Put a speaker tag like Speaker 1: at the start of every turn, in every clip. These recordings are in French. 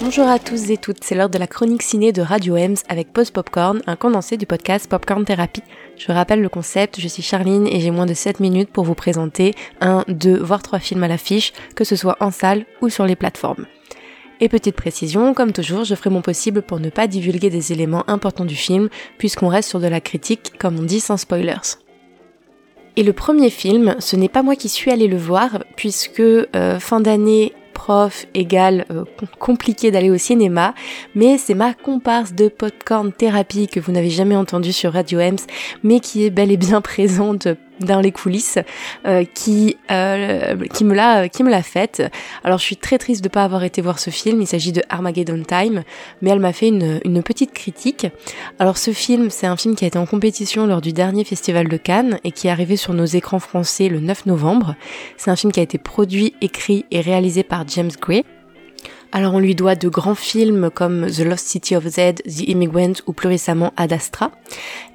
Speaker 1: Bonjour à tous et toutes, c'est l'heure de la chronique ciné de Radio Ems avec Post Popcorn, un condensé du podcast Popcorn Therapy. Je rappelle le concept, je suis Charline et j'ai moins de 7 minutes pour vous présenter un, deux, voire trois films à l'affiche, que ce soit en salle ou sur les plateformes. Et petite précision, comme toujours, je ferai mon possible pour ne pas divulguer des éléments importants du film, puisqu'on reste sur de la critique, comme on dit, sans spoilers. Et le premier film, ce n'est pas moi qui suis allé le voir, puisque euh, fin d'année égale euh, compliqué d'aller au cinéma, mais c'est ma comparse de popcorn thérapie que vous n'avez jamais entendu sur Radio Ems, mais qui est bel et bien présente dans les coulisses euh, qui euh, qui me l'a qui me l'a faite. Alors je suis très triste de pas avoir été voir ce film. Il s'agit de Armageddon Time, mais elle m'a fait une, une petite critique. Alors ce film, c'est un film qui a été en compétition lors du dernier festival de Cannes et qui est arrivé sur nos écrans français le 9 novembre. C'est un film qui a été produit, écrit et réalisé par James Gray. Alors on lui doit de grands films comme The Lost City of Z, The Immigrant ou plus récemment Ad Astra.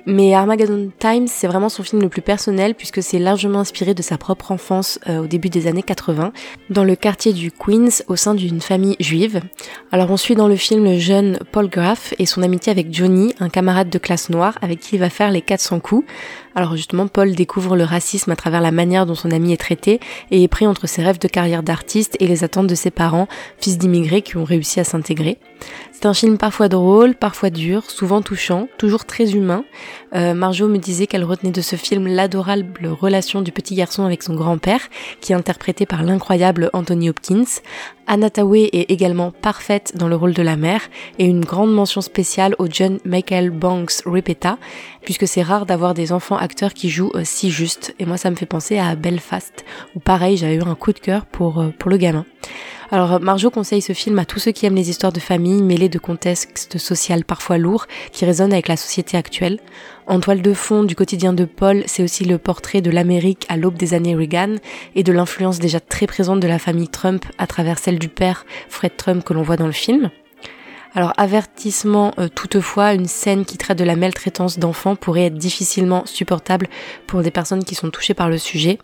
Speaker 1: Mais Armageddon Time, c'est vraiment son film le plus personnel puisque c'est largement inspiré de sa propre enfance euh, au début des années 80 dans le quartier du Queens au sein d'une famille juive. Alors on suit dans le film le jeune Paul Graff et son amitié avec Johnny, un camarade de classe noire avec qui il va faire les 400 coups. Alors justement, Paul découvre le racisme à travers la manière dont son ami est traité et est pris entre ses rêves de carrière d'artiste et les attentes de ses parents, fils d'immigrés qui ont réussi à s'intégrer. C'est un film parfois drôle, parfois dur, souvent touchant, toujours très humain. Euh, Marjo me disait qu'elle retenait de ce film l'adorable relation du petit garçon avec son grand-père, qui est interprété par l'incroyable Anthony Hopkins. Anna est également parfaite dans le rôle de la mère, et une grande mention spéciale au jeune Michael Banks Repeta, puisque c'est rare d'avoir des enfants acteurs qui jouent euh, si juste. Et moi, ça me fait penser à Belfast, où pareil, j'avais eu un coup de cœur pour, euh, pour le gamin. Alors Marjo conseille ce film à tous ceux qui aiment les histoires de famille mêlées de contextes sociaux parfois lourds qui résonnent avec la société actuelle. En toile de fond du quotidien de Paul, c'est aussi le portrait de l'Amérique à l'aube des années Reagan et de l'influence déjà très présente de la famille Trump à travers celle du père Fred Trump que l'on voit dans le film. Alors avertissement euh, toutefois, une scène qui traite de la maltraitance d'enfants pourrait être difficilement supportable pour des personnes qui sont touchées par le sujet.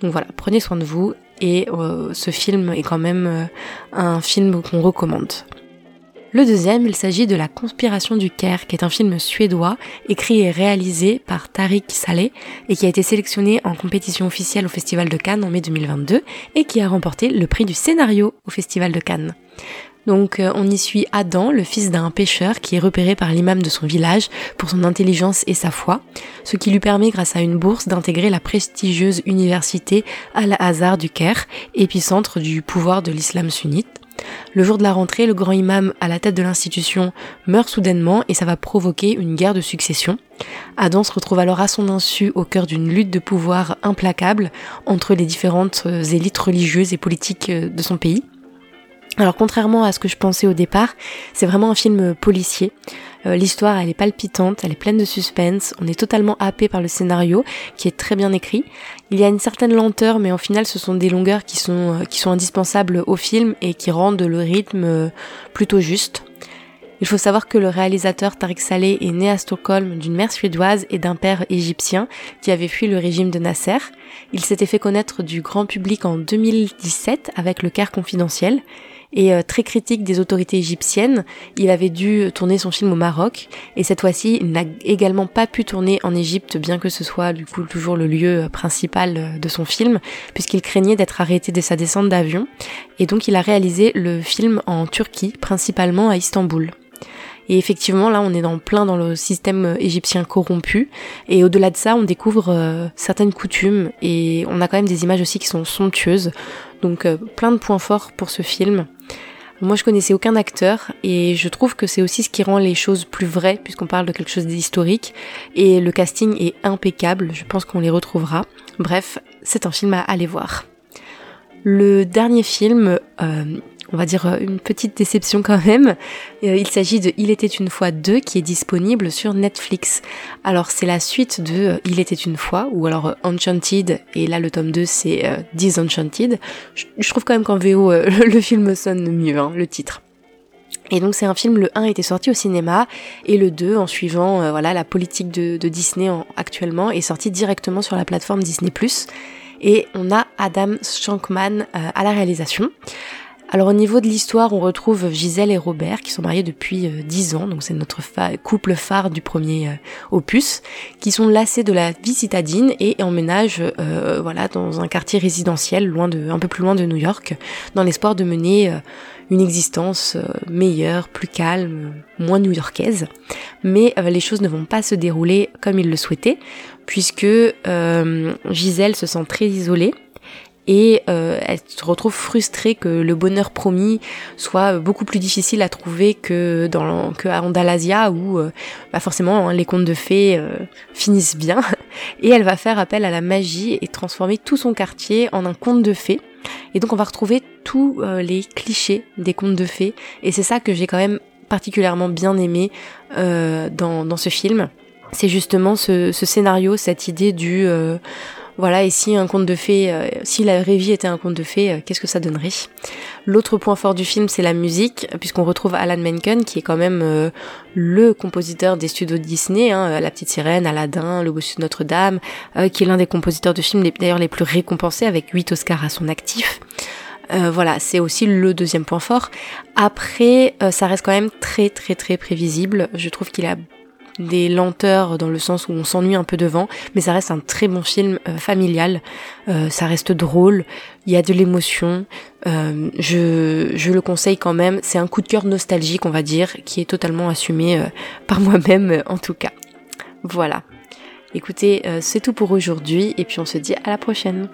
Speaker 1: Donc voilà, prenez soin de vous et euh, ce film est quand même euh, un film qu'on recommande. Le deuxième, il s'agit de La Conspiration du Caire, qui est un film suédois, écrit et réalisé par Tariq Saleh, et qui a été sélectionné en compétition officielle au Festival de Cannes en mai 2022, et qui a remporté le prix du scénario au Festival de Cannes. Donc euh, on y suit Adam, le fils d'un pêcheur qui est repéré par l'imam de son village pour son intelligence et sa foi, ce qui lui permet grâce à une bourse d'intégrer la prestigieuse université Al-Azhar du Caire, épicentre du pouvoir de l'islam sunnite. Le jour de la rentrée, le grand imam à la tête de l'institution meurt soudainement et ça va provoquer une guerre de succession. Adam se retrouve alors à son insu au cœur d'une lutte de pouvoir implacable entre les différentes euh, élites religieuses et politiques euh, de son pays. Alors contrairement à ce que je pensais au départ, c'est vraiment un film policier. Euh, l'histoire, elle est palpitante, elle est pleine de suspense, on est totalement happé par le scénario qui est très bien écrit. Il y a une certaine lenteur, mais en final, ce sont des longueurs qui sont, euh, qui sont indispensables au film et qui rendent le rythme euh, plutôt juste. Il faut savoir que le réalisateur Tariq Saleh est né à Stockholm d'une mère suédoise et d'un père égyptien qui avait fui le régime de Nasser. Il s'était fait connaître du grand public en 2017 avec Le Caire confidentiel et euh, très critique des autorités égyptiennes. Il avait dû tourner son film au Maroc et cette fois-ci, il n'a également pas pu tourner en Égypte, bien que ce soit du coup toujours le lieu euh, principal euh, de son film, puisqu'il craignait d'être arrêté dès sa descente d'avion. Et donc il a réalisé le film en Turquie, principalement à Istanbul. Et effectivement, là, on est dans plein dans le système égyptien corrompu. Et au-delà de ça, on découvre certaines coutumes et on a quand même des images aussi qui sont somptueuses. Donc plein de points forts pour ce film. Moi, je connaissais aucun acteur et je trouve que c'est aussi ce qui rend les choses plus vraies puisqu'on parle de quelque chose d'historique et le casting est impeccable. Je pense qu'on les retrouvera. Bref, c'est un film à aller voir. Le dernier film, euh, on va dire euh, une petite déception quand même. Euh, il s'agit de Il était une fois 2 qui est disponible sur Netflix. Alors c'est la suite de euh, Il était une fois ou alors Enchanted et là le tome 2 c'est Disenchanted. Je, trouve quand même qu'en VO le film sonne mieux, hein, le titre. Et donc c'est un film, le 1 était sorti au cinéma et le 2 en suivant voilà la politique de, de Disney actuellement est sorti directement sur la plateforme Disney ⁇ et on a Adam Shankman à la réalisation. Alors au niveau de l'histoire, on retrouve Gisèle et Robert qui sont mariés depuis 10 ans, donc c'est notre couple phare du premier opus, qui sont lassés de la vie citadine et emménagent voilà dans un quartier résidentiel, loin de, un peu plus loin de New York, dans l'espoir de mener une existence euh, meilleure, plus calme, moins new-yorkaise. Mais euh, les choses ne vont pas se dérouler comme il le souhaitait, puisque euh, Gisèle se sent très isolée et elle se retrouve frustrée que le bonheur promis soit beaucoup plus difficile à trouver que dans que à Andalasia où bah forcément hein, les contes de fées finissent bien et elle va faire appel à la magie et transformer tout son quartier en un conte de fées et donc on va retrouver tous euh, les clichés des contes de fées. Et c'est ça que j'ai quand même particulièrement bien aimé euh, dans, dans, ce film. C'est justement ce, ce, scénario, cette idée du... Voilà, et si un conte de fées, euh, si la vraie était un conte de fées, euh, qu'est-ce que ça donnerait? L'autre point fort du film, c'est la musique, puisqu'on retrouve Alan Menken, qui est quand même euh, le compositeur des studios Disney, hein, La Petite Sirène, Aladdin, Le Bossu de Notre-Dame, qui est l'un des compositeurs de films d'ailleurs les plus récompensés, avec 8 Oscars à son actif. voilà, c'est aussi le deuxième point fort. Après, ça reste quand même très très très prévisible. Je trouve qu'il a des lenteurs dans le sens où on s'ennuie un peu devant, mais ça reste un très bon film euh, familial, euh, ça reste drôle, il y a de l'émotion, euh, je, je le conseille quand même, c'est un coup de cœur nostalgique on va dire, qui est totalement assumé par moi-même en tout cas. Voilà. Écoutez, c'est tout pour aujourd'hui et puis on se dit à la prochaine.